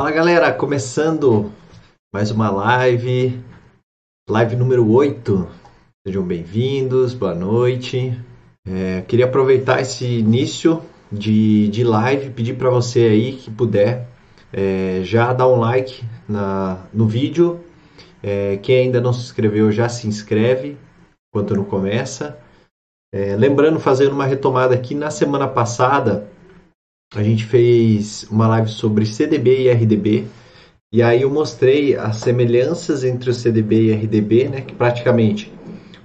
Fala galera, começando mais uma live, live número 8. Sejam bem-vindos, boa noite. É, queria aproveitar esse início de, de live, pedir para você aí que puder é, já dar um like na, no vídeo. É, quem ainda não se inscreveu já se inscreve enquanto não começa. É, lembrando, fazendo uma retomada aqui, na semana passada a gente fez uma live sobre CDB e RDB. E aí eu mostrei as semelhanças entre o CDB e RDB, né, que praticamente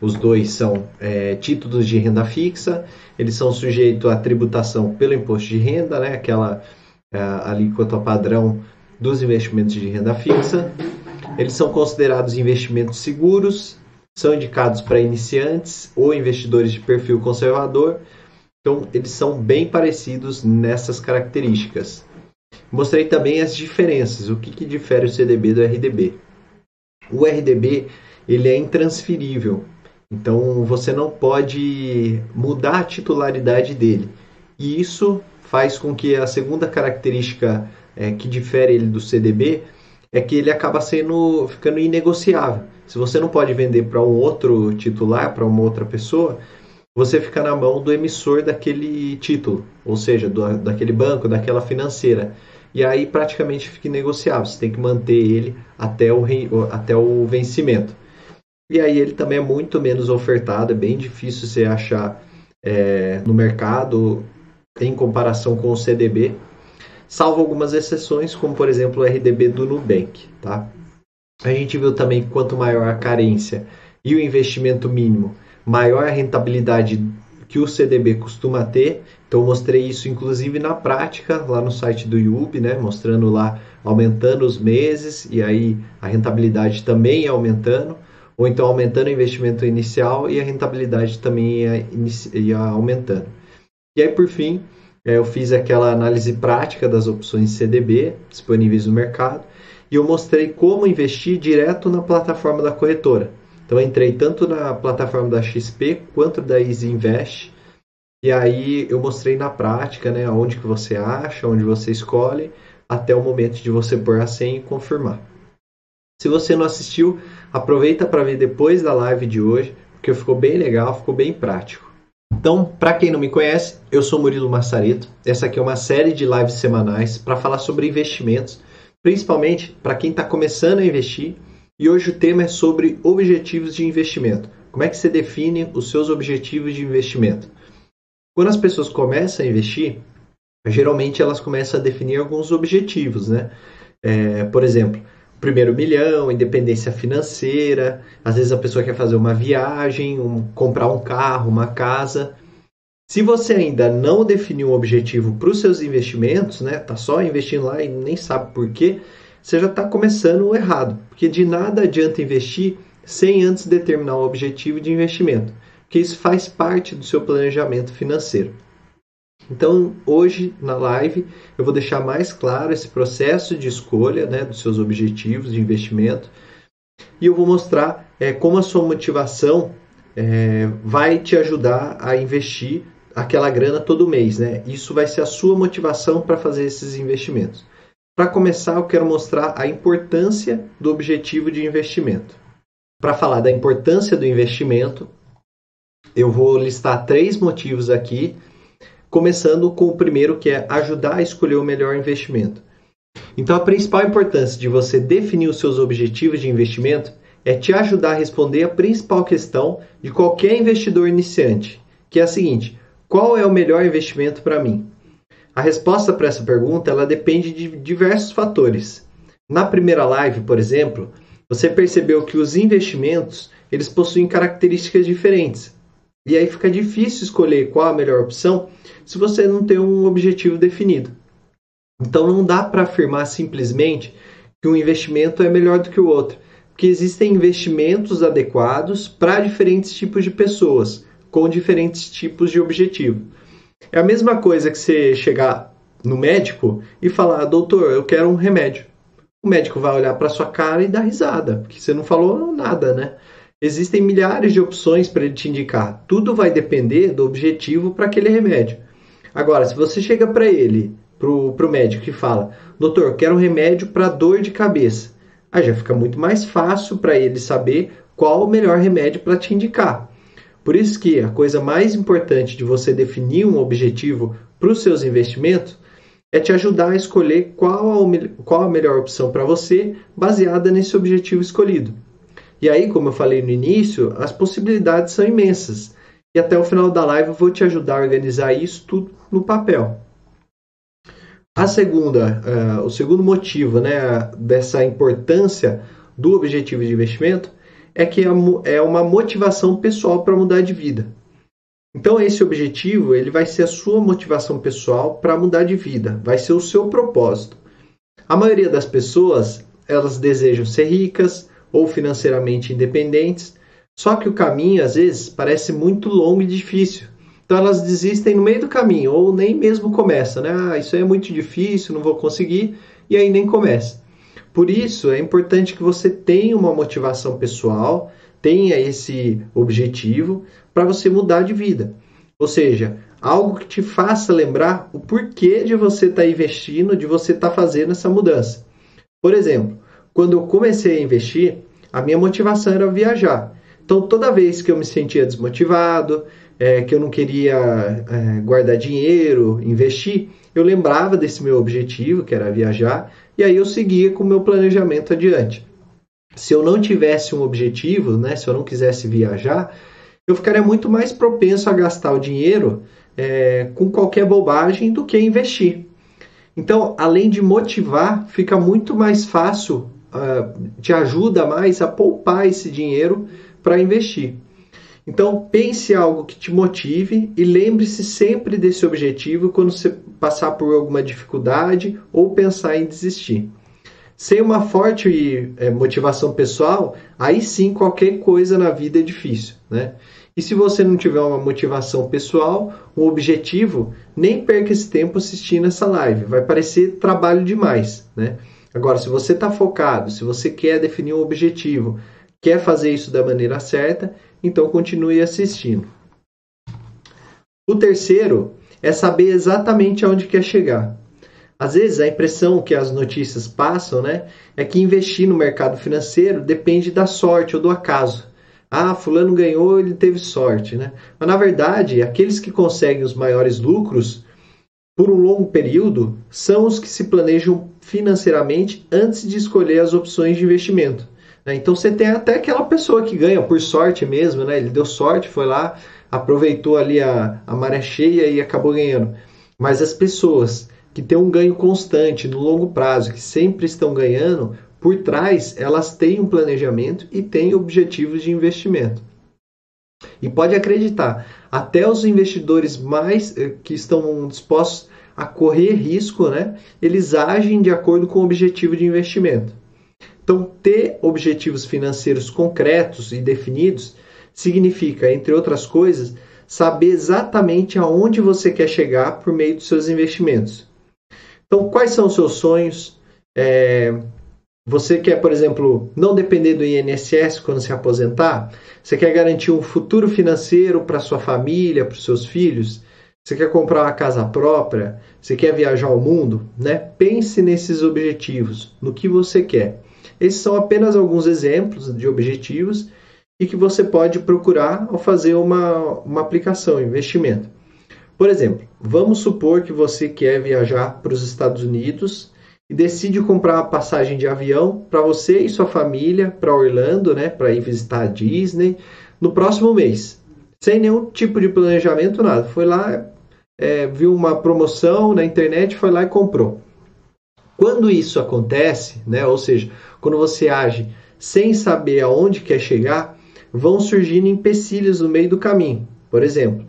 os dois são é, títulos de renda fixa, eles são sujeitos à tributação pelo imposto de renda, né, aquela é, alíquota padrão dos investimentos de renda fixa. Eles são considerados investimentos seguros, são indicados para iniciantes ou investidores de perfil conservador então, eles são bem parecidos nessas características. Mostrei também as diferenças, o que, que difere o CDB do RDB. O RDB ele é intransferível, então você não pode mudar a titularidade dele. E isso faz com que a segunda característica é, que difere ele do CDB é que ele acaba sendo ficando inegociável. Se você não pode vender para um outro titular, para uma outra pessoa, você fica na mão do emissor daquele título, ou seja, do, daquele banco, daquela financeira. E aí praticamente fica negociável, você tem que manter ele até o, até o vencimento. E aí ele também é muito menos ofertado, é bem difícil você achar é, no mercado em comparação com o CDB, salvo algumas exceções, como por exemplo o RDB do Nubank. Tá? A gente viu também que quanto maior a carência e o investimento mínimo, maior a rentabilidade que o CDB costuma ter. Então mostrei isso inclusive na prática lá no site do IUB, né, mostrando lá aumentando os meses e aí a rentabilidade também ia aumentando, ou então aumentando o investimento inicial e a rentabilidade também ia, ia aumentando. E aí por fim, é, eu fiz aquela análise prática das opções CDB disponíveis no mercado e eu mostrei como investir direto na plataforma da corretora. Então entrei tanto na plataforma da XP quanto da Easy Invest. E aí eu mostrei na prática, né, onde que você acha, onde você escolhe, até o momento de você pôr a senha e confirmar. Se você não assistiu, aproveita para ver depois da live de hoje, porque ficou bem legal, ficou bem prático. Então, para quem não me conhece, eu sou Murilo Massareto. Essa aqui é uma série de lives semanais para falar sobre investimentos, principalmente para quem está começando a investir e hoje o tema é sobre objetivos de investimento. Como é que você define os seus objetivos de investimento? Quando as pessoas começam a investir, geralmente elas começam a definir alguns objetivos, né? É, por exemplo, primeiro milhão, independência financeira, às vezes a pessoa quer fazer uma viagem, um, comprar um carro, uma casa. Se você ainda não definiu um objetivo para os seus investimentos, né? Tá só investindo lá e nem sabe por quê, você já está começando errado, porque de nada adianta investir sem antes determinar o objetivo de investimento, porque isso faz parte do seu planejamento financeiro. Então, hoje na live, eu vou deixar mais claro esse processo de escolha né, dos seus objetivos de investimento e eu vou mostrar é, como a sua motivação é, vai te ajudar a investir aquela grana todo mês. Né? Isso vai ser a sua motivação para fazer esses investimentos. Para começar, eu quero mostrar a importância do objetivo de investimento. Para falar da importância do investimento, eu vou listar três motivos aqui, começando com o primeiro, que é ajudar a escolher o melhor investimento. Então, a principal importância de você definir os seus objetivos de investimento é te ajudar a responder a principal questão de qualquer investidor iniciante, que é a seguinte: qual é o melhor investimento para mim? A resposta para essa pergunta ela depende de diversos fatores. Na primeira live, por exemplo, você percebeu que os investimentos eles possuem características diferentes. E aí fica difícil escolher qual a melhor opção se você não tem um objetivo definido. Então não dá para afirmar simplesmente que um investimento é melhor do que o outro, porque existem investimentos adequados para diferentes tipos de pessoas, com diferentes tipos de objetivo. É a mesma coisa que você chegar no médico e falar, doutor, eu quero um remédio. O médico vai olhar para sua cara e dar risada, porque você não falou nada, né? Existem milhares de opções para ele te indicar. Tudo vai depender do objetivo para aquele remédio. Agora, se você chega para ele pro, pro médico que fala: Doutor, quero um remédio para dor de cabeça. Aí já fica muito mais fácil para ele saber qual o melhor remédio para te indicar. Por isso que a coisa mais importante de você definir um objetivo para os seus investimentos é te ajudar a escolher qual a, qual a melhor opção para você, baseada nesse objetivo escolhido. E aí, como eu falei no início, as possibilidades são imensas. E até o final da live eu vou te ajudar a organizar isso tudo no papel. A segunda, uh, o segundo motivo né, dessa importância do objetivo de investimento é que é, é uma motivação pessoal para mudar de vida. Então esse objetivo ele vai ser a sua motivação pessoal para mudar de vida, vai ser o seu propósito. A maioria das pessoas elas desejam ser ricas ou financeiramente independentes, só que o caminho às vezes parece muito longo e difícil. Então elas desistem no meio do caminho ou nem mesmo começam, né? Ah, isso é muito difícil, não vou conseguir e aí nem começa. Por isso é importante que você tenha uma motivação pessoal, tenha esse objetivo para você mudar de vida. Ou seja, algo que te faça lembrar o porquê de você estar tá investindo, de você estar tá fazendo essa mudança. Por exemplo, quando eu comecei a investir, a minha motivação era viajar. Então, toda vez que eu me sentia desmotivado, é, que eu não queria é, guardar dinheiro, investir, eu lembrava desse meu objetivo, que era viajar, e aí eu seguia com o meu planejamento adiante. Se eu não tivesse um objetivo, né, se eu não quisesse viajar, eu ficaria muito mais propenso a gastar o dinheiro é, com qualquer bobagem do que investir. Então, além de motivar, fica muito mais fácil, uh, te ajuda mais a poupar esse dinheiro para investir. Então, pense algo que te motive e lembre-se sempre desse objetivo quando você passar por alguma dificuldade ou pensar em desistir. Sem uma forte é, motivação pessoal, aí sim qualquer coisa na vida é difícil, né? E se você não tiver uma motivação pessoal, um objetivo, nem perca esse tempo assistindo essa live. Vai parecer trabalho demais, né? Agora, se você está focado, se você quer definir um objetivo, quer fazer isso da maneira certa, então continue assistindo. O terceiro é saber exatamente aonde quer chegar. Às vezes a impressão que as notícias passam né, é que investir no mercado financeiro depende da sorte ou do acaso. Ah, fulano ganhou, ele teve sorte, né? Mas na verdade, aqueles que conseguem os maiores lucros por um longo período são os que se planejam financeiramente antes de escolher as opções de investimento. Né? Então você tem até aquela pessoa que ganha por sorte mesmo, né? Ele deu sorte, foi lá, aproveitou ali a, a maré cheia e acabou ganhando. Mas as pessoas que têm um ganho constante no longo prazo, que sempre estão ganhando, por trás elas têm um planejamento e têm objetivos de investimento. E pode acreditar, até os investidores mais eh, que estão dispostos a correr risco, né, eles agem de acordo com o objetivo de investimento. Então, ter objetivos financeiros concretos e definidos significa, entre outras coisas, saber exatamente aonde você quer chegar por meio dos seus investimentos. Então, quais são os seus sonhos? É, você quer, por exemplo, não depender do INSS quando se aposentar? Você quer garantir um futuro financeiro para sua família, para os seus filhos? Você quer comprar uma casa própria? Você quer viajar ao mundo? Né? Pense nesses objetivos, no que você quer. Esses são apenas alguns exemplos de objetivos e que você pode procurar ao fazer uma, uma aplicação, investimento. Por exemplo, vamos supor que você quer viajar para os Estados Unidos e decide comprar uma passagem de avião para você e sua família para Orlando, né, para ir visitar a Disney no próximo mês, sem nenhum tipo de planejamento, nada. Foi lá, é, viu uma promoção na internet, foi lá e comprou. Quando isso acontece, né, ou seja, quando você age sem saber aonde quer chegar, vão surgindo empecilhos no meio do caminho. Por exemplo,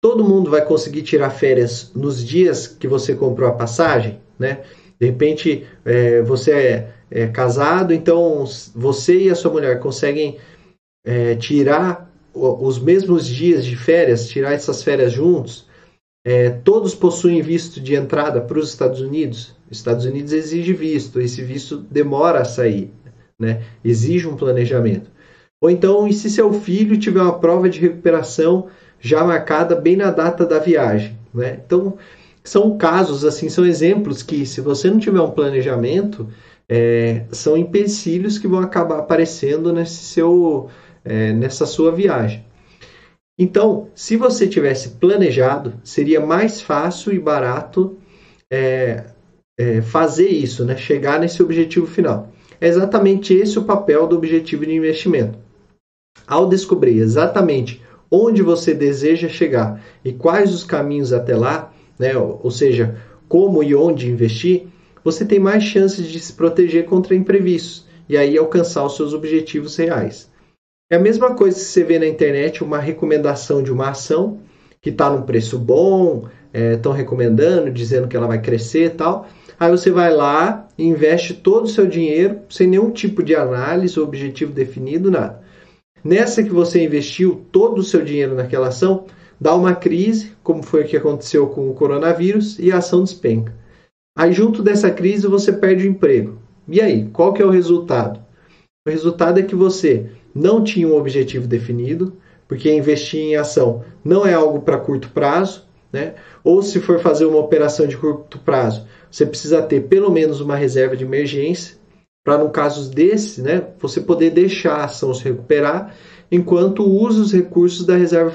todo mundo vai conseguir tirar férias nos dias que você comprou a passagem, né? De repente, é, você é, é, casado, então você e a sua mulher conseguem é, tirar os mesmos dias de férias, tirar essas férias juntos. É, todos possuem visto de entrada para os Estados Unidos. Os Estados Unidos exige visto, esse visto demora a sair, né? exige um planejamento. Ou então, e se seu filho tiver uma prova de recuperação já marcada bem na data da viagem? Né? Então, são casos, assim, são exemplos que, se você não tiver um planejamento, é, são empecilhos que vão acabar aparecendo nesse seu, é, nessa sua viagem. Então, se você tivesse planejado, seria mais fácil e barato é, é, fazer isso, né? chegar nesse objetivo final. É exatamente esse o papel do objetivo de investimento. Ao descobrir exatamente onde você deseja chegar e quais os caminhos até lá, né? ou seja, como e onde investir, você tem mais chances de se proteger contra imprevistos e aí alcançar os seus objetivos reais. É a mesma coisa que você vê na internet uma recomendação de uma ação que está num preço bom, estão é, recomendando, dizendo que ela vai crescer e tal. Aí você vai lá e investe todo o seu dinheiro sem nenhum tipo de análise, objetivo definido, nada. Nessa que você investiu todo o seu dinheiro naquela ação, dá uma crise, como foi o que aconteceu com o coronavírus, e a ação despenca. Aí junto dessa crise você perde o emprego. E aí, qual que é o resultado? O resultado é que você não tinha um objetivo definido, porque investir em ação não é algo para curto prazo, né? Ou se for fazer uma operação de curto prazo, você precisa ter pelo menos uma reserva de emergência, para no caso desse, né, você poder deixar a ação se recuperar enquanto usa os recursos da reserva,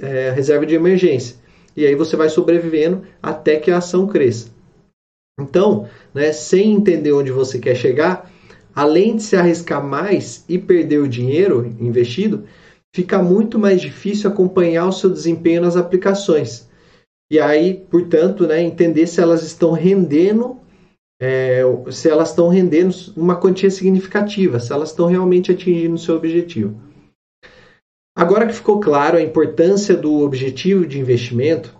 é, reserva de emergência. E aí você vai sobrevivendo até que a ação cresça. Então, né, sem entender onde você quer chegar, além de se arriscar mais e perder o dinheiro investido, fica muito mais difícil acompanhar o seu desempenho nas aplicações. E aí, portanto, né, entender se elas estão rendendo, é, se elas estão rendendo uma quantia significativa, se elas estão realmente atingindo o seu objetivo. Agora que ficou claro a importância do objetivo de investimento,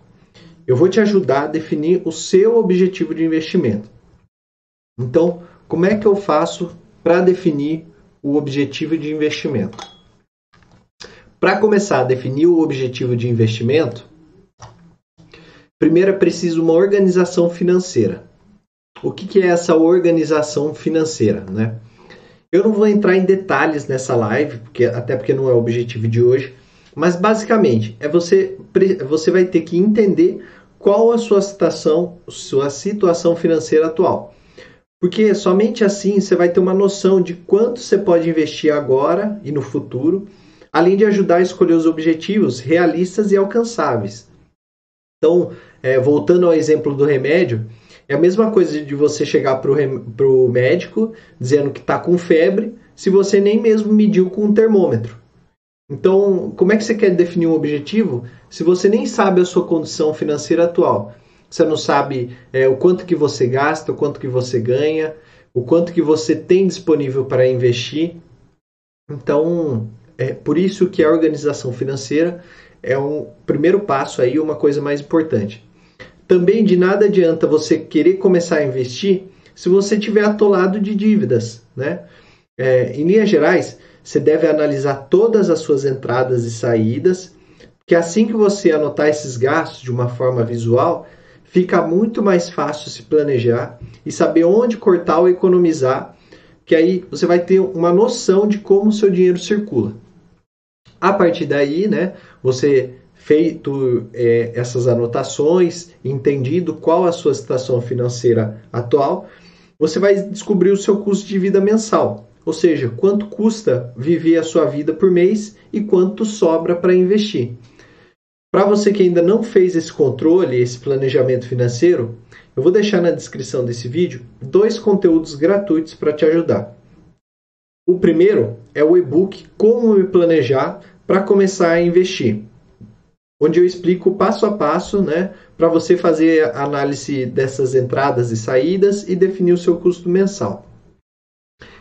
eu vou te ajudar a definir o seu objetivo de investimento. Então, como é que eu faço para definir o objetivo de investimento? Para começar a definir o objetivo de investimento, Primeiro é preciso uma organização financeira. O que, que é essa organização financeira? Né? Eu não vou entrar em detalhes nessa live, porque, até porque não é o objetivo de hoje, mas basicamente é você, você vai ter que entender qual a sua situação, sua situação financeira atual. Porque somente assim você vai ter uma noção de quanto você pode investir agora e no futuro, além de ajudar a escolher os objetivos realistas e alcançáveis. Então, é, voltando ao exemplo do remédio, é a mesma coisa de você chegar para o médico dizendo que está com febre, se você nem mesmo mediu com um termômetro. Então, como é que você quer definir um objetivo se você nem sabe a sua condição financeira atual? Você não sabe é, o quanto que você gasta, o quanto que você ganha, o quanto que você tem disponível para investir. Então, é por isso que a organização financeira é um primeiro passo aí, uma coisa mais importante. Também de nada adianta você querer começar a investir se você tiver atolado de dívidas, né? É, em linhas gerais, você deve analisar todas as suas entradas e saídas, que assim que você anotar esses gastos de uma forma visual, fica muito mais fácil se planejar e saber onde cortar ou economizar, que aí você vai ter uma noção de como o seu dinheiro circula. A partir daí, né, você feito é, essas anotações, entendido qual a sua situação financeira atual, você vai descobrir o seu custo de vida mensal, ou seja, quanto custa viver a sua vida por mês e quanto sobra para investir. Para você que ainda não fez esse controle, esse planejamento financeiro, eu vou deixar na descrição desse vídeo dois conteúdos gratuitos para te ajudar. O primeiro é o e-book Como me planejar para começar a investir onde eu explico passo a passo, né, para você fazer a análise dessas entradas e saídas e definir o seu custo mensal.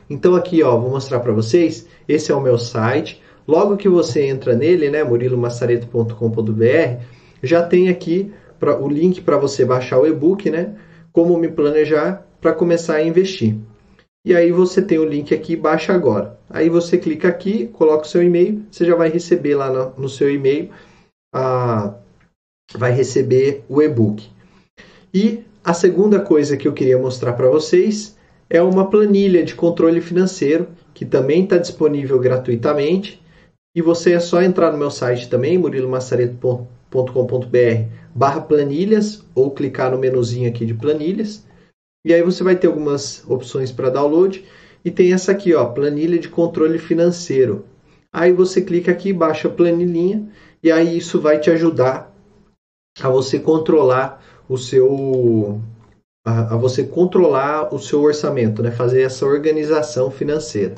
Então aqui, ó, vou mostrar para vocês, esse é o meu site. Logo que você entra nele, né, murilomassareto.com.br, já tem aqui pra, o link para você baixar o e-book, né, como me planejar para começar a investir. E aí você tem o link aqui, baixa agora. Aí você clica aqui, coloca o seu e-mail, você já vai receber lá no, no seu e-mail a, vai receber o e-book. E a segunda coisa que eu queria mostrar para vocês é uma planilha de controle financeiro que também está disponível gratuitamente. E você é só entrar no meu site também, murilomassareto.com.br barra planilhas ou clicar no menuzinho aqui de planilhas. E aí você vai ter algumas opções para download e tem essa aqui, ó, planilha de controle financeiro. Aí você clica aqui, baixa a planilhinha e aí isso vai te ajudar a você controlar o seu a, a você controlar o seu orçamento, né? Fazer essa organização financeira.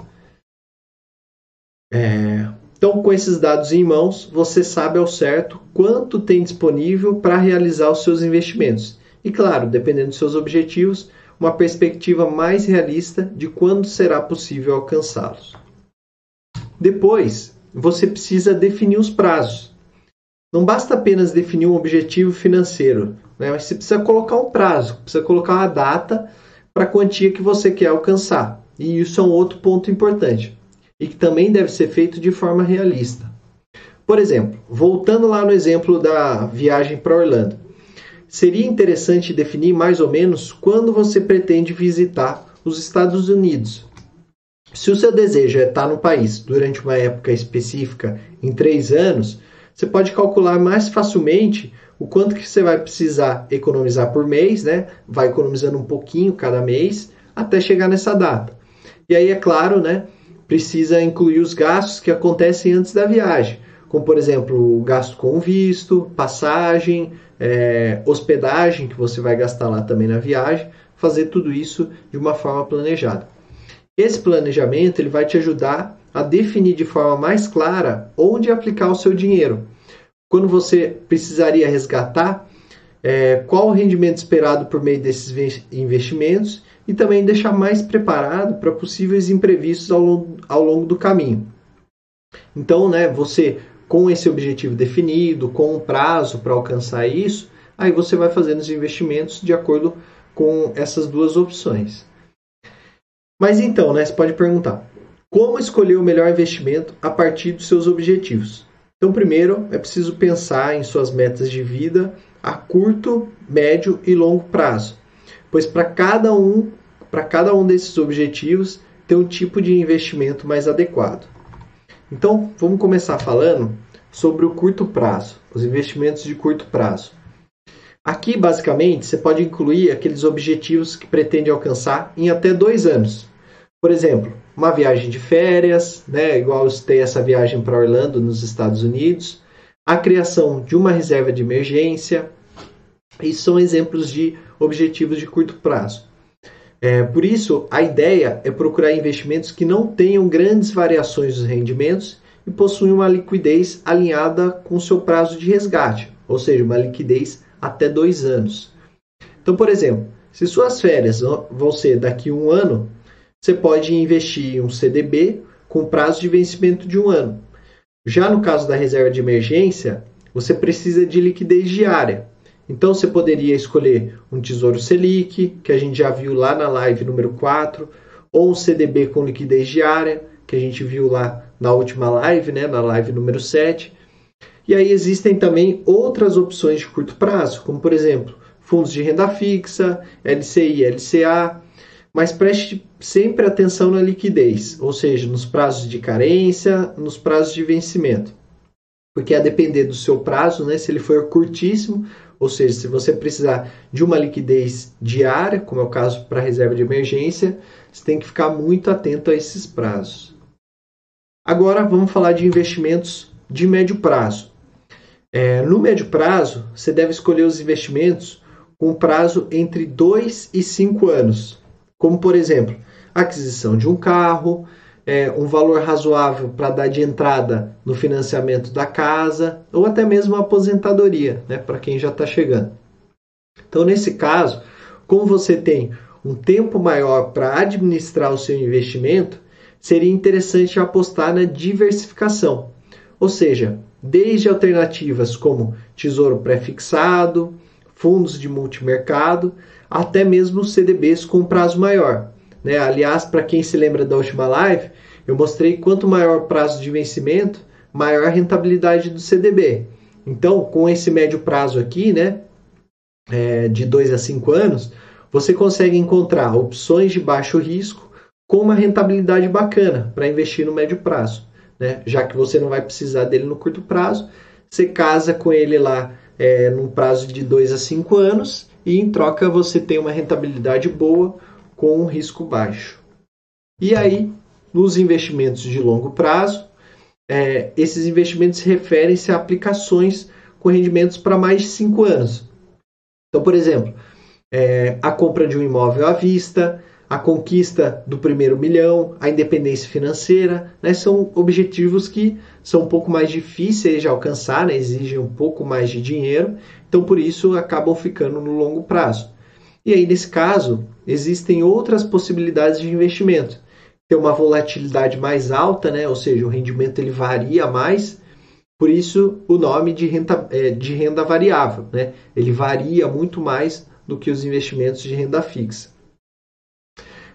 É, então, com esses dados em mãos, você sabe ao certo quanto tem disponível para realizar os seus investimentos. E claro, dependendo dos seus objetivos, uma perspectiva mais realista de quando será possível alcançá-los. Depois, você precisa definir os prazos. Não basta apenas definir um objetivo financeiro, né? mas você precisa colocar um prazo, precisa colocar uma data para a quantia que você quer alcançar. E isso é um outro ponto importante e que também deve ser feito de forma realista. Por exemplo, voltando lá no exemplo da viagem para Orlando, seria interessante definir mais ou menos quando você pretende visitar os Estados Unidos. Se o seu desejo é estar no país durante uma época específica, em três anos, você pode calcular mais facilmente o quanto que você vai precisar economizar por mês, né? Vai economizando um pouquinho cada mês até chegar nessa data. E aí, é claro, né? Precisa incluir os gastos que acontecem antes da viagem, como por exemplo o gasto com visto, passagem, é, hospedagem que você vai gastar lá também na viagem, fazer tudo isso de uma forma planejada. Esse planejamento ele vai te ajudar a definir de forma mais clara onde aplicar o seu dinheiro. Quando você precisaria resgatar, é, qual o rendimento esperado por meio desses investimentos e também deixar mais preparado para possíveis imprevistos ao longo, ao longo do caminho. Então, né, você com esse objetivo definido, com um prazo para alcançar isso, aí você vai fazendo os investimentos de acordo com essas duas opções. Mas então, né, você pode perguntar: como escolher o melhor investimento a partir dos seus objetivos? Então, primeiro é preciso pensar em suas metas de vida a curto, médio e longo prazo, pois para cada um, para cada um desses objetivos tem um tipo de investimento mais adequado. Então, vamos começar falando sobre o curto prazo, os investimentos de curto prazo. Aqui, basicamente, você pode incluir aqueles objetivos que pretende alcançar em até dois anos. Por exemplo, uma viagem de férias, né, igual eu citei essa viagem para Orlando, nos Estados Unidos, a criação de uma reserva de emergência. Isso são exemplos de objetivos de curto prazo. É, por isso, a ideia é procurar investimentos que não tenham grandes variações dos rendimentos e possuem uma liquidez alinhada com seu prazo de resgate, ou seja, uma liquidez até dois anos. Então, por exemplo, se suas férias vão ser daqui a um ano, você pode investir em um CDB com prazo de vencimento de um ano. Já no caso da reserva de emergência, você precisa de liquidez diária. Então você poderia escolher um Tesouro Selic, que a gente já viu lá na live número 4, ou um CDB com liquidez diária, que a gente viu lá na última live, né, na live número 7. E aí existem também outras opções de curto prazo, como por exemplo, fundos de renda fixa, LCI, LCA, mas preste sempre atenção na liquidez, ou seja, nos prazos de carência, nos prazos de vencimento. Porque a depender do seu prazo, né, se ele for curtíssimo, ou seja, se você precisar de uma liquidez diária, como é o caso para reserva de emergência, você tem que ficar muito atento a esses prazos. Agora vamos falar de investimentos de médio prazo. É, no médio prazo, você deve escolher os investimentos com prazo entre 2 e 5 anos como por exemplo, aquisição de um carro, é, um valor razoável para dar de entrada no financiamento da casa ou até mesmo a aposentadoria, né, para quem já está chegando. Então, nesse caso, como você tem um tempo maior para administrar o seu investimento, seria interessante apostar na diversificação, ou seja, desde alternativas como tesouro pré-fixado, fundos de multimercado, até mesmo CDBs com prazo maior. Né? Aliás, para quem se lembra da última live, eu mostrei quanto maior o prazo de vencimento, maior a rentabilidade do CDB. Então, com esse médio prazo aqui, né, é, de 2 a 5 anos, você consegue encontrar opções de baixo risco com uma rentabilidade bacana para investir no médio prazo. Né? Já que você não vai precisar dele no curto prazo, você casa com ele lá é, num prazo de 2 a 5 anos e em troca você tem uma rentabilidade boa com um risco baixo. E aí, nos investimentos de longo prazo, é, esses investimentos referem-se a aplicações com rendimentos para mais de 5 anos. Então, por exemplo, é, a compra de um imóvel à vista, a conquista do primeiro milhão, a independência financeira, né, são objetivos que são um pouco mais difíceis de alcançar, né, exigem um pouco mais de dinheiro, então por isso acabam ficando no longo prazo. E aí, nesse caso, existem outras possibilidades de investimento. Tem uma volatilidade mais alta, né, ou seja, o rendimento ele varia mais, por isso o nome de renda, é, de renda variável. Né? Ele varia muito mais do que os investimentos de renda fixa.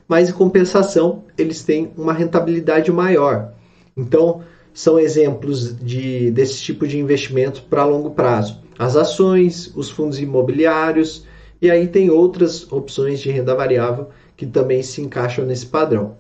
Mas em compensação, eles têm uma rentabilidade maior. Então, são exemplos de, desse tipo de investimento para longo prazo. As ações, os fundos imobiliários, e aí tem outras opções de renda variável que também se encaixam nesse padrão.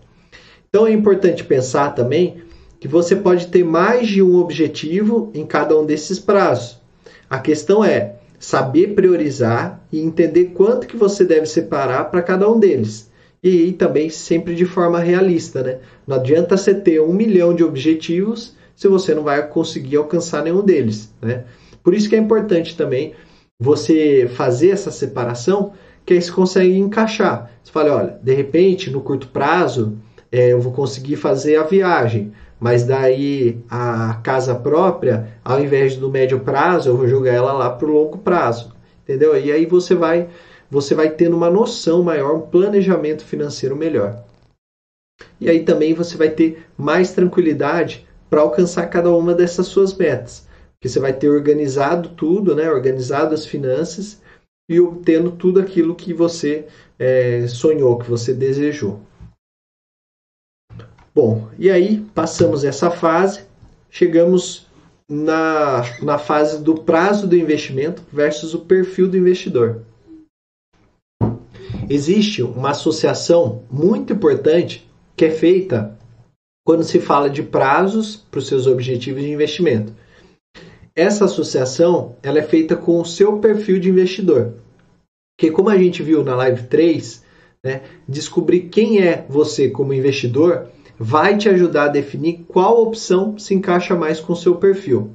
Então é importante pensar também que você pode ter mais de um objetivo em cada um desses prazos. A questão é saber priorizar e entender quanto que você deve separar para cada um deles. E aí também sempre de forma realista, né? Não adianta você ter um milhão de objetivos se você não vai conseguir alcançar nenhum deles, né? Por isso que é importante também você fazer essa separação, que aí você consegue encaixar. Você fala, olha, de repente, no curto prazo, é, eu vou conseguir fazer a viagem, mas daí a casa própria, ao invés do médio prazo, eu vou jogar ela lá para o longo prazo, entendeu? E aí você vai, você vai tendo uma noção maior, um planejamento financeiro melhor. E aí também você vai ter mais tranquilidade para alcançar cada uma dessas suas metas, porque você vai ter organizado tudo, né? Organizado as finanças e obtendo tudo aquilo que você é, sonhou, que você desejou. Bom, e aí passamos essa fase, chegamos na, na fase do prazo do investimento versus o perfil do investidor. Existe uma associação muito importante que é feita quando se fala de prazos para os seus objetivos de investimento. Essa associação ela é feita com o seu perfil de investidor. Porque como a gente viu na live 3, né, descobrir quem é você como investidor vai te ajudar a definir qual opção se encaixa mais com o seu perfil.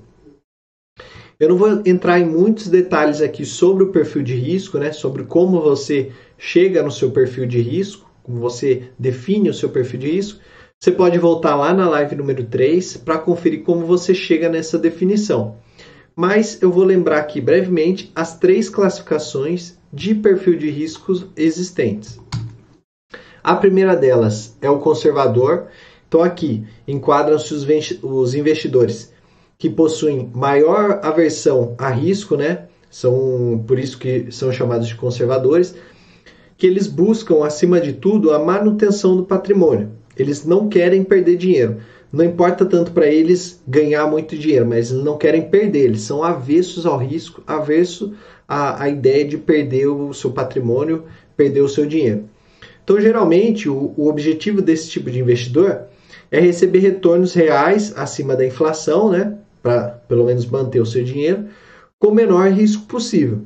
Eu não vou entrar em muitos detalhes aqui sobre o perfil de risco, né? sobre como você chega no seu perfil de risco, como você define o seu perfil de risco. Você pode voltar lá na live número 3 para conferir como você chega nessa definição. Mas eu vou lembrar aqui brevemente as três classificações de perfil de riscos existentes. A primeira delas é o conservador. Então, aqui enquadram-se os investidores que possuem maior aversão a risco, né? São por isso que são chamados de conservadores, que eles buscam acima de tudo a manutenção do patrimônio. Eles não querem perder dinheiro. Não importa tanto para eles ganhar muito dinheiro, mas eles não querem perder. Eles são avessos ao risco, avessos à, à ideia de perder o seu patrimônio, perder o seu dinheiro. Então, geralmente, o, o objetivo desse tipo de investidor é receber retornos reais acima da inflação, né? Para pelo menos manter o seu dinheiro, com o menor risco possível.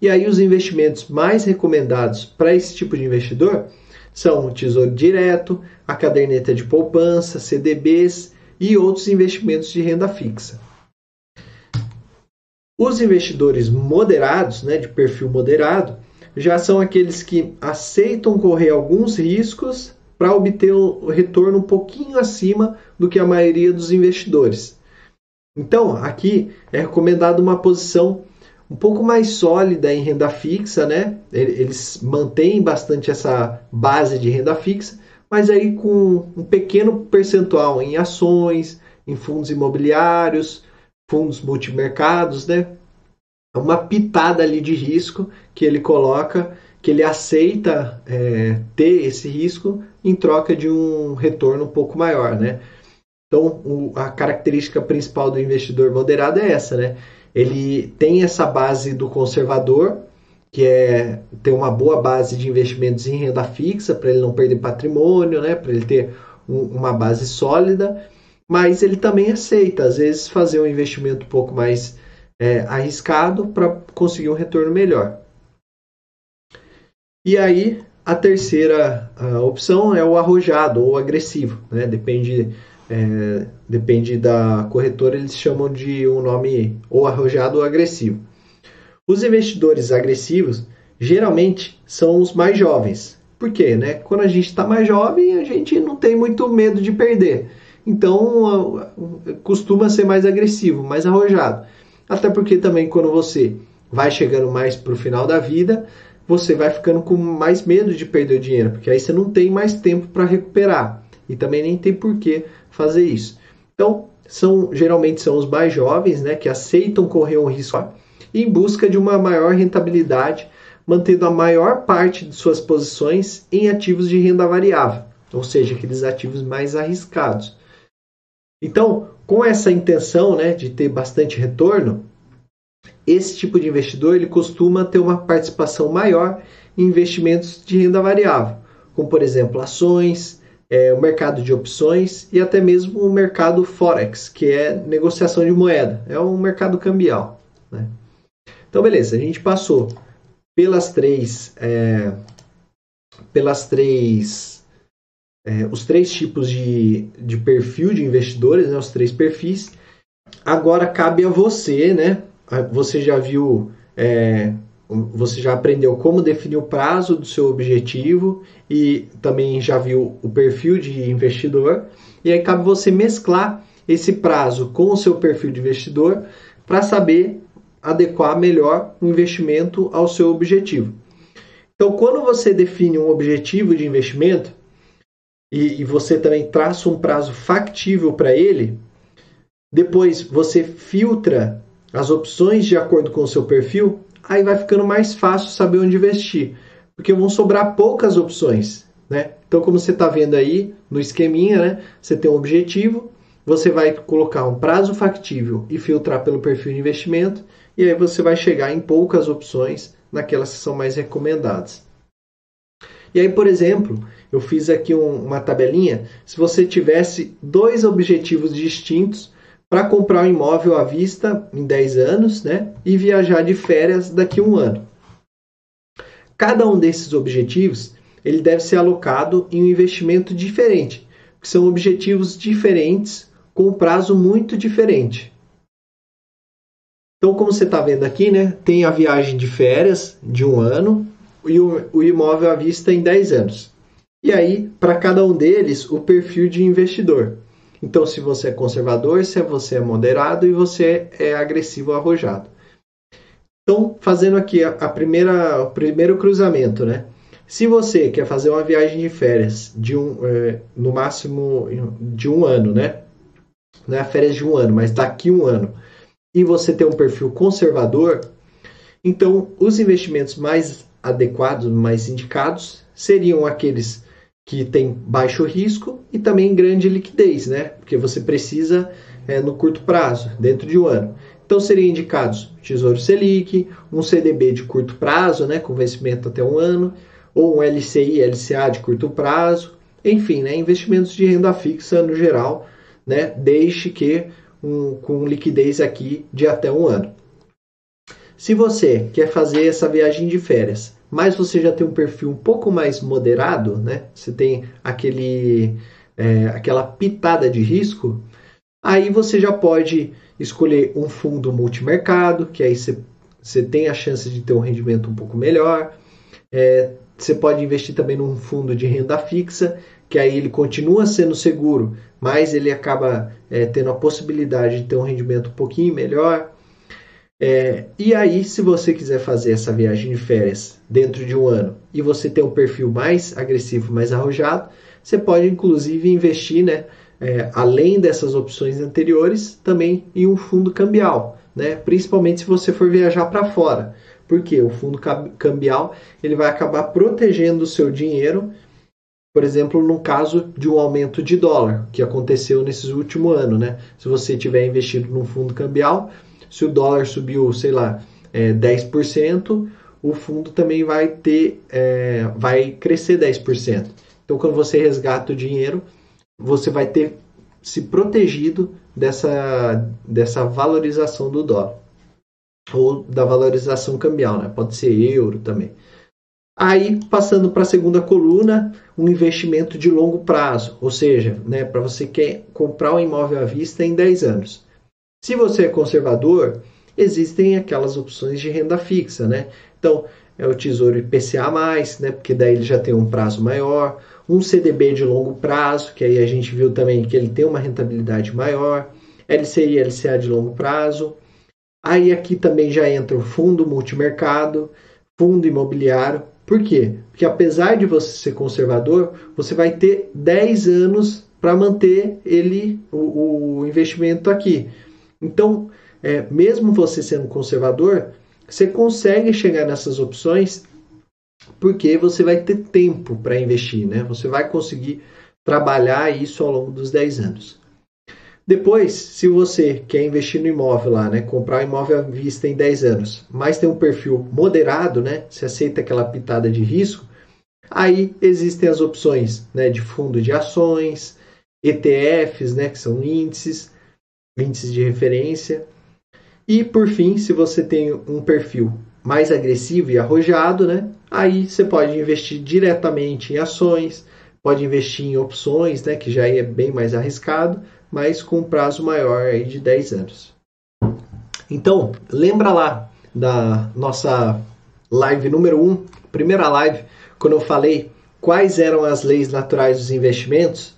E aí, os investimentos mais recomendados para esse tipo de investidor são o Tesouro Direto, a caderneta de poupança, CDBs e outros investimentos de renda fixa. Os investidores moderados, né, de perfil moderado, já são aqueles que aceitam correr alguns riscos para obter o retorno um pouquinho acima do que a maioria dos investidores. Então, aqui é recomendado uma posição um pouco mais sólida em renda fixa, né? Eles mantêm bastante essa base de renda fixa, mas aí com um pequeno percentual em ações, em fundos imobiliários, fundos multimercados, né? uma pitada ali de risco que ele coloca, que ele aceita é, ter esse risco em troca de um retorno um pouco maior, né? Então, o, a característica principal do investidor moderado é essa, né? Ele tem essa base do conservador, que é ter uma boa base de investimentos em renda fixa para ele não perder patrimônio, né? Para ele ter um, uma base sólida mas ele também aceita, às vezes, fazer um investimento um pouco mais é, arriscado para conseguir um retorno melhor. E aí, a terceira a opção é o arrojado ou agressivo, né? depende, é, depende da corretora, eles chamam de um nome ou arrojado ou agressivo. Os investidores agressivos geralmente são os mais jovens. Por quê? Né? Quando a gente está mais jovem, a gente não tem muito medo de perder. Então, costuma ser mais agressivo, mais arrojado. Até porque também quando você vai chegando mais para o final da vida, você vai ficando com mais medo de perder o dinheiro, porque aí você não tem mais tempo para recuperar e também nem tem por que fazer isso. Então, são geralmente são os mais jovens, né, que aceitam correr um risco em busca de uma maior rentabilidade, mantendo a maior parte de suas posições em ativos de renda variável, ou seja, aqueles ativos mais arriscados. Então, com essa intenção, né, de ter bastante retorno, esse tipo de investidor ele costuma ter uma participação maior em investimentos de renda variável, como por exemplo ações, é, o mercado de opções e até mesmo o mercado forex, que é negociação de moeda, é um mercado cambial. Né? Então, beleza, a gente passou pelas três, é, pelas três, é, os três tipos de, de perfil de investidores, né, os três perfis. Agora cabe a você, né, você já viu, é, você já aprendeu como definir o prazo do seu objetivo e também já viu o perfil de investidor. E aí cabe você mesclar esse prazo com o seu perfil de investidor para saber adequar melhor o investimento ao seu objetivo. Então, quando você define um objetivo de investimento e, e você também traça um prazo factível para ele, depois você filtra as opções de acordo com o seu perfil, aí vai ficando mais fácil saber onde investir, porque vão sobrar poucas opções, né? Então, como você está vendo aí no esqueminha, né? Você tem um objetivo, você vai colocar um prazo factível e filtrar pelo perfil de investimento, e aí você vai chegar em poucas opções naquelas que são mais recomendadas. E aí, por exemplo, eu fiz aqui um, uma tabelinha. Se você tivesse dois objetivos distintos, para comprar um imóvel à vista em 10 anos né, e viajar de férias daqui a um ano. Cada um desses objetivos ele deve ser alocado em um investimento diferente, que são objetivos diferentes com um prazo muito diferente. Então, como você está vendo aqui, né, tem a viagem de férias de um ano e o, imóvel à vista em 10 anos. E aí, para cada um deles, o perfil de investidor. Então, se você é conservador, se você é moderado e você é agressivo ou arrojado. Então, fazendo aqui a, a primeira, o primeiro cruzamento, né? Se você quer fazer uma viagem de férias de um, é, no máximo de um ano, né? Não é férias de um ano, mas daqui um ano, e você tem um perfil conservador, então os investimentos mais adequados, mais indicados, seriam aqueles que tem baixo risco e também grande liquidez, né? Porque você precisa é, no curto prazo, dentro de um ano. Então seriam indicados Tesouro Selic, um CDB de curto prazo, né, com vencimento até um ano, ou um LCI, LCA de curto prazo, enfim, né, investimentos de renda fixa no geral, né, desde que um, com liquidez aqui de até um ano. Se você quer fazer essa viagem de férias mas você já tem um perfil um pouco mais moderado, né? Você tem aquele, é, aquela pitada de risco, aí você já pode escolher um fundo multimercado, que aí você, tem a chance de ter um rendimento um pouco melhor. É, você pode investir também num fundo de renda fixa, que aí ele continua sendo seguro, mas ele acaba é, tendo a possibilidade de ter um rendimento um pouquinho melhor. É, e aí, se você quiser fazer essa viagem de férias dentro de um ano e você tem um perfil mais agressivo, mais arrojado, você pode inclusive investir, né, é, além dessas opções anteriores, também em um fundo cambial, né, principalmente se você for viajar para fora, porque o fundo cambial ele vai acabar protegendo o seu dinheiro, por exemplo, no caso de um aumento de dólar que aconteceu nesses últimos anos, né? Se você tiver investido num fundo cambial, se o dólar subiu, sei lá, é, 10%, o fundo também vai ter, é, vai crescer 10%. Então, quando você resgata o dinheiro, você vai ter se protegido dessa, dessa valorização do dólar ou da valorização cambial, né? Pode ser euro também. Aí, passando para a segunda coluna, um investimento de longo prazo, ou seja, né, para você quer comprar um imóvel à vista em 10 anos. Se você é conservador, existem aquelas opções de renda fixa, né? Então, é o Tesouro IPCA+, né, porque daí ele já tem um prazo maior, um CDB de longo prazo, que aí a gente viu também que ele tem uma rentabilidade maior, LCI e LCA de longo prazo. Aí aqui também já entra o fundo multimercado, fundo imobiliário. Por quê? Porque apesar de você ser conservador, você vai ter 10 anos para manter ele o, o, investimento aqui. Então, é, mesmo você sendo conservador, você consegue chegar nessas opções porque você vai ter tempo para investir, né? Você vai conseguir trabalhar isso ao longo dos 10 anos. Depois, se você quer investir no imóvel lá, né, comprar um imóvel à vista em 10 anos, mas tem um perfil moderado, né, se aceita aquela pitada de risco, aí existem as opções né, de fundo de ações, ETFs, né, que são índices, índices de referência. E por fim, se você tem um perfil mais agressivo e arrojado, né, aí você pode investir diretamente em ações, pode investir em opções, né, que já é bem mais arriscado, mas com prazo maior aí de 10 anos. Então, lembra lá da nossa live número 1, primeira live, quando eu falei quais eram as leis naturais dos investimentos?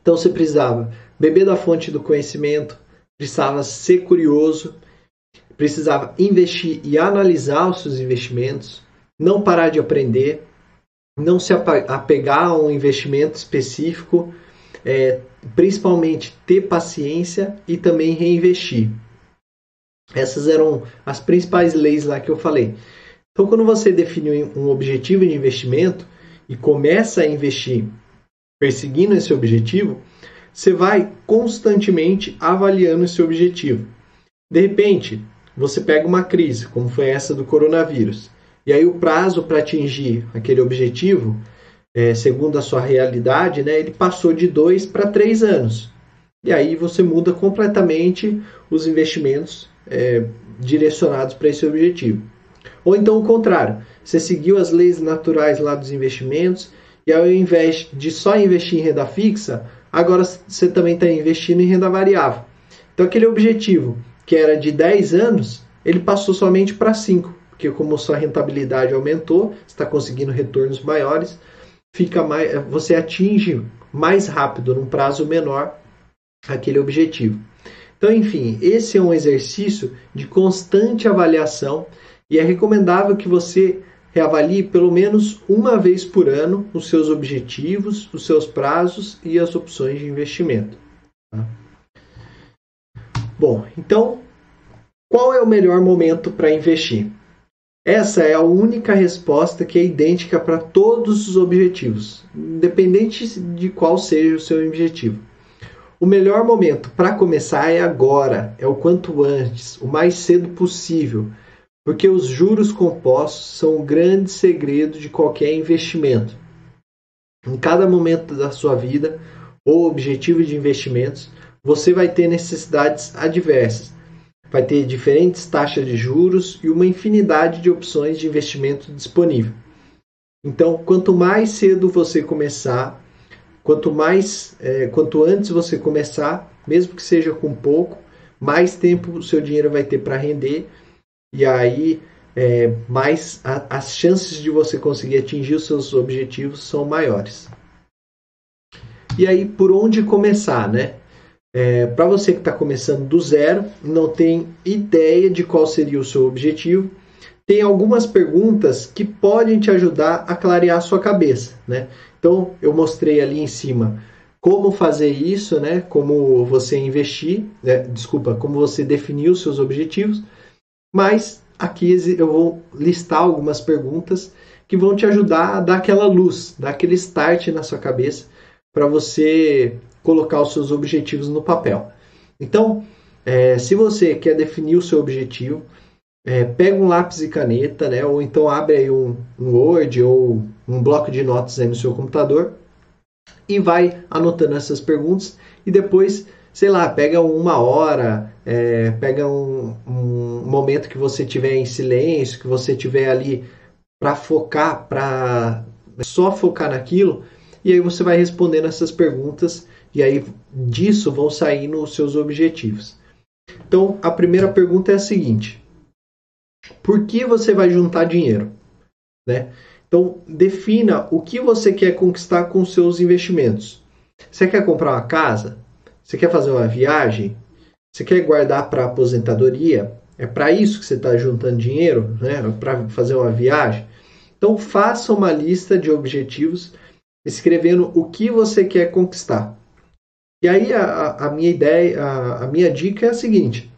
Então você precisava beber da fonte do conhecimento, precisava ser curioso, precisava investir e analisar os seus investimentos, não parar de aprender, não se apegar a um investimento específico, é, principalmente ter paciência e também reinvestir. Essas eram as principais leis lá que eu falei. Então, quando você define um objetivo de investimento e começa a investir perseguindo esse objetivo, você vai constantemente avaliando esse objetivo. De repente, você pega uma crise, como foi essa do coronavírus, e aí o prazo para atingir aquele objetivo é, segundo a sua realidade, né, ele passou de dois para três anos. E aí você muda completamente os investimentos é, direcionados para esse objetivo. Ou então o contrário, você seguiu as leis naturais lá dos investimentos e ao invés de só investir em renda fixa, agora você também está investindo em renda variável. Então aquele objetivo que era de 10 anos, ele passou somente para 5, porque como sua rentabilidade aumentou, está conseguindo retornos maiores, fica mais, você atinge mais rápido, num prazo menor, aquele objetivo. Então, enfim, esse é um exercício de constante avaliação e é recomendável que você reavalie pelo menos uma vez por ano os seus objetivos, os seus prazos e as opções de investimento. Tá? Bom, então, qual é o melhor momento para investir? Essa é a única resposta que é idêntica para todos os objetivos, independente de qual seja o seu objetivo. O melhor momento para começar é agora, é o quanto antes, o mais cedo possível, porque os juros compostos são o grande segredo de qualquer investimento. Em cada momento da sua vida ou objetivo de investimentos, você vai ter necessidades adversas vai ter diferentes taxas de juros e uma infinidade de opções de investimento disponível. Então, quanto mais cedo você começar, quanto mais, é, quanto antes você começar, mesmo que seja com pouco, mais tempo o seu dinheiro vai ter para render e aí é, mais a, as chances de você conseguir atingir os seus objetivos são maiores. E aí, por onde começar, né? É, Para você que está começando do zero, não tem ideia de qual seria o seu objetivo, tem algumas perguntas que podem te ajudar a clarear a sua cabeça, né? Então, eu mostrei ali em cima como fazer isso, né? Como você investir, né? desculpa, como você definir os seus objetivos, mas aqui eu vou listar algumas perguntas que vão te ajudar a dar aquela luz, dar aquele start na sua cabeça para você colocar os seus objetivos no papel. Então, é, se você quer definir o seu objetivo, é, pega um lápis e caneta, né? Ou então abre aí um, um Word ou um bloco de notas aí no seu computador e vai anotando essas perguntas e depois, sei lá, pega uma hora, é, pega um, um momento que você tiver em silêncio, que você tiver ali para focar, para só focar naquilo, e aí você vai respondendo essas perguntas e aí disso vão saindo os seus objetivos. Então, a primeira pergunta é a seguinte: por que você vai juntar dinheiro? Né? Então, defina o que você quer conquistar com seus investimentos. Você quer comprar uma casa? Você quer fazer uma viagem? Você quer guardar para aposentadoria? É para isso que você está juntando dinheiro, né? Para fazer uma viagem? Então, faça uma lista de objetivos, escrevendo o que você quer conquistar. E aí, a, a minha ideia, a, a minha dica é a seguinte: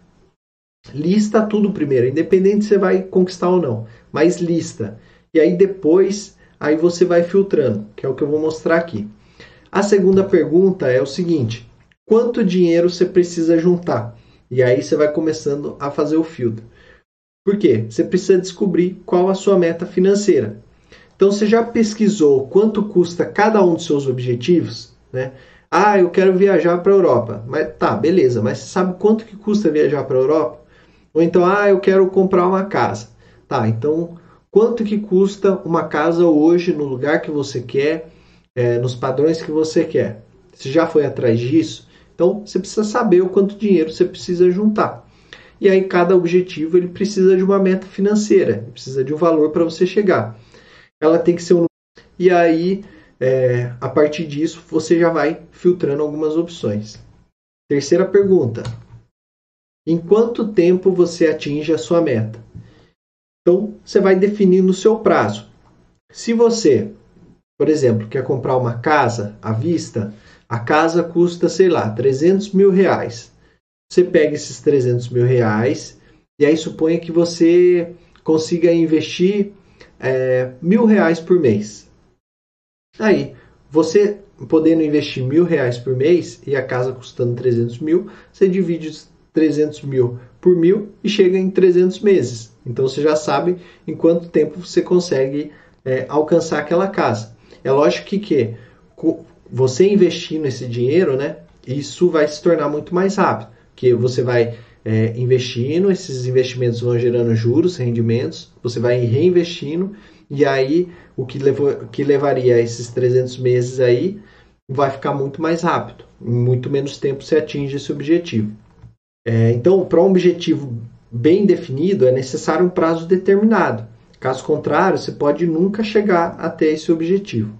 lista tudo primeiro, independente se você vai conquistar ou não, mas lista. E aí depois, aí você vai filtrando, que é o que eu vou mostrar aqui. A segunda pergunta é o seguinte: quanto dinheiro você precisa juntar? E aí você vai começando a fazer o filtro. Por quê? Você precisa descobrir qual a sua meta financeira. Então você já pesquisou quanto custa cada um dos seus objetivos, né? Ah, eu quero viajar para a Europa. Mas tá, beleza, mas você sabe quanto que custa viajar para a Europa? Ou então, ah, eu quero comprar uma casa. Tá, então quanto que custa uma casa hoje no lugar que você quer, é, nos padrões que você quer? Você já foi atrás disso? Então você precisa saber o quanto dinheiro você precisa juntar. E aí cada objetivo ele precisa de uma meta financeira, precisa de um valor para você chegar. Ela tem que ser um e aí é, a partir disso você já vai filtrando algumas opções. Terceira pergunta: em quanto tempo você atinge a sua meta? Então você vai definindo o seu prazo. Se você, por exemplo, quer comprar uma casa à vista, a casa custa, sei lá, 300 mil reais. Você pega esses 300 mil reais e aí suponha que você consiga investir é, mil reais por mês. Aí, você podendo investir mil reais por mês e a casa custando 300 mil, você divide os 300 mil por mil e chega em 300 meses. Então você já sabe em quanto tempo você consegue é, alcançar aquela casa. É lógico que, que você investindo esse dinheiro, né, isso vai se tornar muito mais rápido, porque você vai é, investindo, esses investimentos vão gerando juros, rendimentos, você vai reinvestindo e aí o que, levou, que levaria esses 300 meses aí vai ficar muito mais rápido, em muito menos tempo você atinge esse objetivo. É, então, para um objetivo bem definido, é necessário um prazo determinado. Caso contrário, você pode nunca chegar até esse objetivo.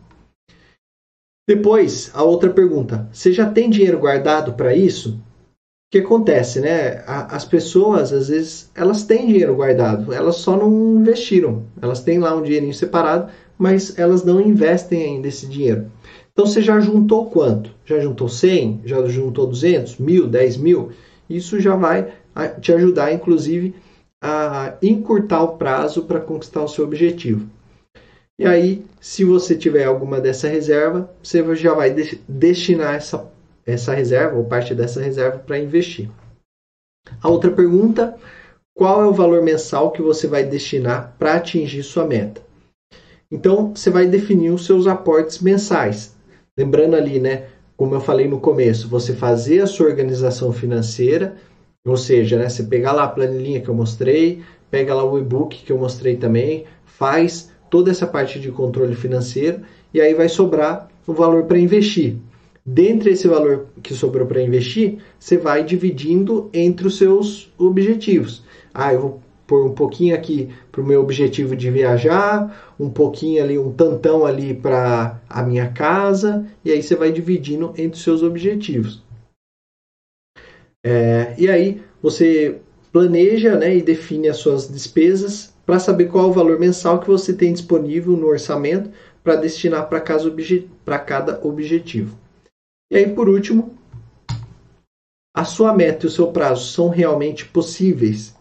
Depois, a outra pergunta: você já tem dinheiro guardado para isso? O que acontece, né? As pessoas, às vezes, elas têm dinheiro guardado, elas só não investiram. Elas têm lá um dinheirinho separado, mas elas não investem ainda esse dinheiro. Então, você já juntou quanto? Já juntou 100? Já juntou 200? Mil? 10 mil? Isso já vai te ajudar, inclusive, a encurtar o prazo para conquistar o seu objetivo. E aí, se você tiver alguma dessa reserva, você já vai destinar essa, essa reserva ou parte dessa reserva para investir. A outra pergunta: qual é o valor mensal que você vai destinar para atingir sua meta? Então, você vai definir os seus aportes mensais. Lembrando ali, né, como eu falei no começo, você fazer a sua organização financeira, ou seja, né, você pegar lá a planilhinha que eu mostrei, pega lá o e-book que eu mostrei também, faz toda essa parte de controle financeiro e aí vai sobrar o valor para investir. Dentre esse valor que sobrou para investir, você vai dividindo entre os seus objetivos. Ah, eu vou pôr um pouquinho aqui para o meu objetivo de viajar, um pouquinho ali, um tantão ali para a minha casa, e aí você vai dividindo entre os seus objetivos. É, e aí você planeja né, e define as suas despesas para saber qual o valor mensal que você tem disponível no orçamento para destinar para cada objetivo. E aí, por último, a sua meta e o seu prazo são realmente possíveis.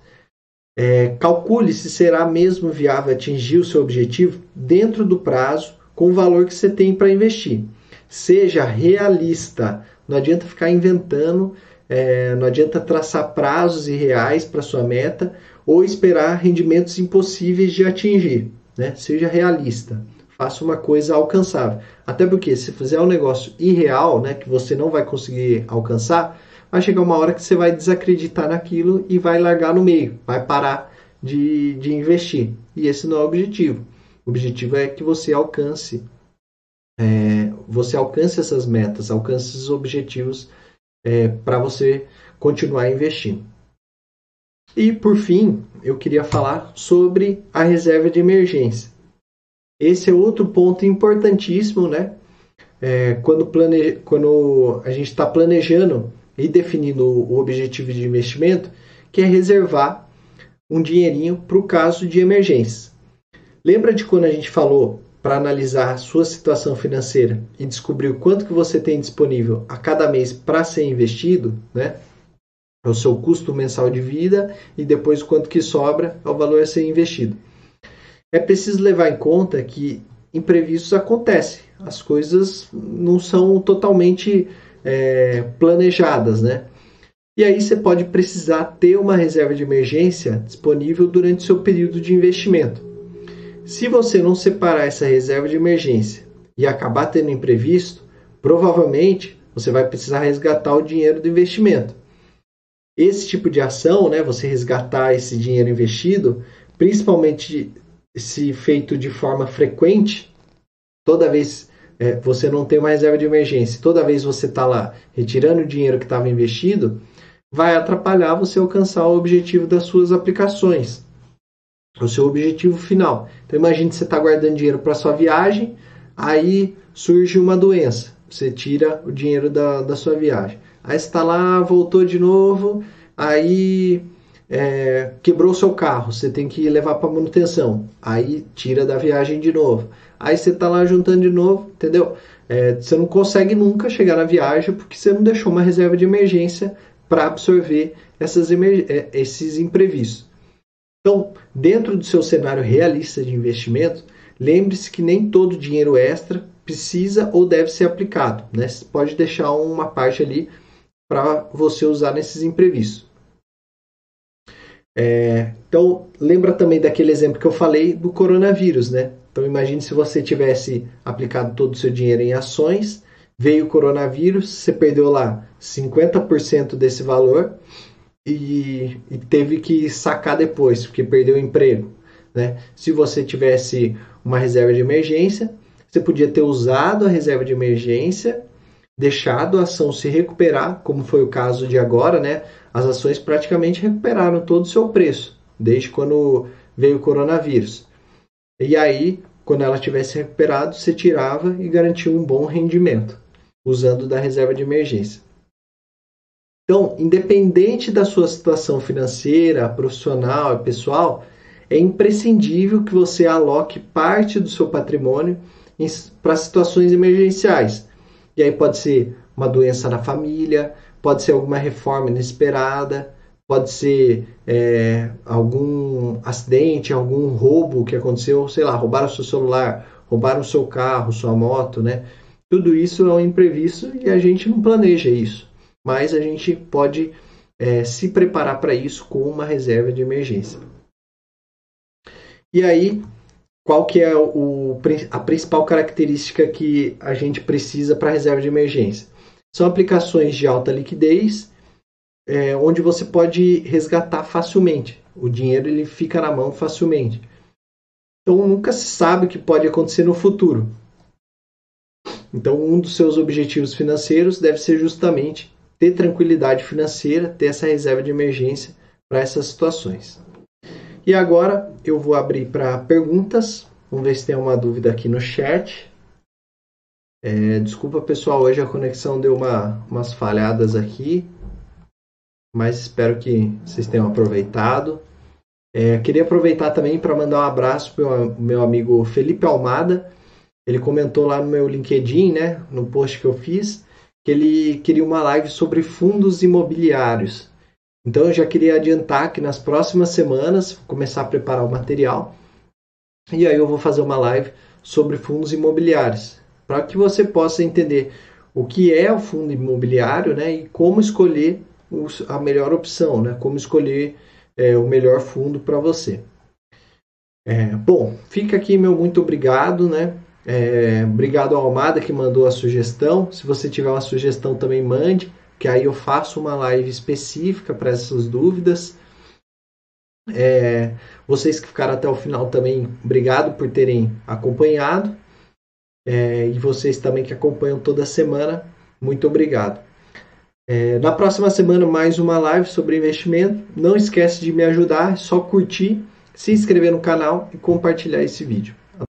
É, calcule se será mesmo viável atingir o seu objetivo dentro do prazo com o valor que você tem para investir. Seja realista. Não adianta ficar inventando, é, não adianta traçar prazos irreais para sua meta ou esperar rendimentos impossíveis de atingir. Né? Seja realista. faça uma coisa alcançável. Até porque se fizer um negócio irreal, né, que você não vai conseguir alcançar, vai chegar uma hora que você vai desacreditar naquilo e vai largar no meio, vai parar de, de investir. E esse não é o objetivo. O objetivo é que você alcance, é, você alcance essas metas, alcance esses objetivos é, para você continuar investindo. E por fim, eu queria falar sobre a reserva de emergência. Esse é outro ponto importantíssimo, né? É, quando, plane... quando a gente está planejando e definindo o objetivo de investimento, que é reservar um dinheirinho para o caso de emergência. Lembra de quando a gente falou para analisar a sua situação financeira e descobrir o quanto que você tem disponível a cada mês para ser investido, né? É o seu custo mensal de vida e depois quanto que sobra é o valor a ser investido é preciso levar em conta que imprevistos acontecem. As coisas não são totalmente é, planejadas, né? E aí você pode precisar ter uma reserva de emergência disponível durante seu período de investimento. Se você não separar essa reserva de emergência e acabar tendo imprevisto, provavelmente você vai precisar resgatar o dinheiro do investimento. Esse tipo de ação, né, você resgatar esse dinheiro investido, principalmente se feito de forma frequente, toda vez é, você não tem uma reserva de emergência, toda vez você está lá retirando o dinheiro que estava investido, vai atrapalhar você alcançar o objetivo das suas aplicações, o seu objetivo final. Então imagine que você está guardando dinheiro para sua viagem, aí surge uma doença, você tira o dinheiro da, da sua viagem. Aí está lá, voltou de novo, aí é, quebrou seu carro, você tem que levar para manutenção. Aí tira da viagem de novo. Aí você está lá juntando de novo, entendeu? É, você não consegue nunca chegar na viagem porque você não deixou uma reserva de emergência para absorver essas é, esses imprevistos. Então, dentro do seu cenário realista de investimento, lembre-se que nem todo dinheiro extra precisa ou deve ser aplicado. Né? Você pode deixar uma parte ali para você usar nesses imprevistos. É, então, lembra também daquele exemplo que eu falei do coronavírus, né? Então, imagine se você tivesse aplicado todo o seu dinheiro em ações, veio o coronavírus, você perdeu lá 50% desse valor e, e, teve que sacar depois, porque perdeu o emprego. Né? Se você tivesse uma reserva de emergência, você podia ter usado a reserva de emergência, deixado a ação se recuperar, como foi o caso de agora, né? as ações praticamente recuperaram todo o seu preço, desde quando veio o coronavírus. E aí, quando ela tivesse recuperado, você tirava e garantia um bom rendimento, usando da reserva de emergência. Então, independente da sua situação financeira, profissional e pessoal, é imprescindível que você aloque parte do seu patrimônio para situações emergenciais. E aí pode ser uma doença na família, pode ser alguma reforma inesperada, pode ser é, algum acidente, algum roubo que aconteceu, sei lá, roubaram seu celular, roubaram seu carro, sua moto, né? Tudo isso é um imprevisto e a gente não planeja isso, mas a gente pode é, se preparar para isso com uma reserva de emergência. E aí, qual que é o, a principal característica que a gente precisa para a reserva de emergência? São aplicações de alta liquidez, é, onde você pode resgatar facilmente. O dinheiro ele fica na mão facilmente. Então nunca se sabe o que pode acontecer no futuro. Então um dos seus objetivos financeiros deve ser justamente ter tranquilidade financeira, ter essa reserva de emergência para essas situações. E agora eu vou abrir para perguntas. Vamos ver se tem uma dúvida aqui no chat. É, desculpa pessoal, hoje a conexão deu uma, umas falhadas aqui, mas espero que vocês tenham aproveitado. É, queria aproveitar também para mandar um abraço para o meu amigo Felipe Almada. Ele comentou lá no meu LinkedIn, né, no post que eu fiz, que ele queria uma live sobre fundos imobiliários. Então eu já queria adiantar que nas próximas semanas vou começar a preparar o material e aí eu vou fazer uma live sobre fundos imobiliários para que você possa entender o que é o fundo imobiliário né, e como escolher a melhor opção, né, como escolher é, o melhor fundo para você. É, bom, fica aqui meu muito obrigado, né? É, obrigado ao Almada que mandou a sugestão. Se você tiver uma sugestão, também mande, que aí eu faço uma live específica para essas dúvidas. É, vocês que ficaram até o final também, obrigado por terem acompanhado. É, e vocês também que acompanham toda semana, muito obrigado. É, na próxima semana, mais uma live sobre investimento. Não esquece de me ajudar, é só curtir, se inscrever no canal e compartilhar esse vídeo.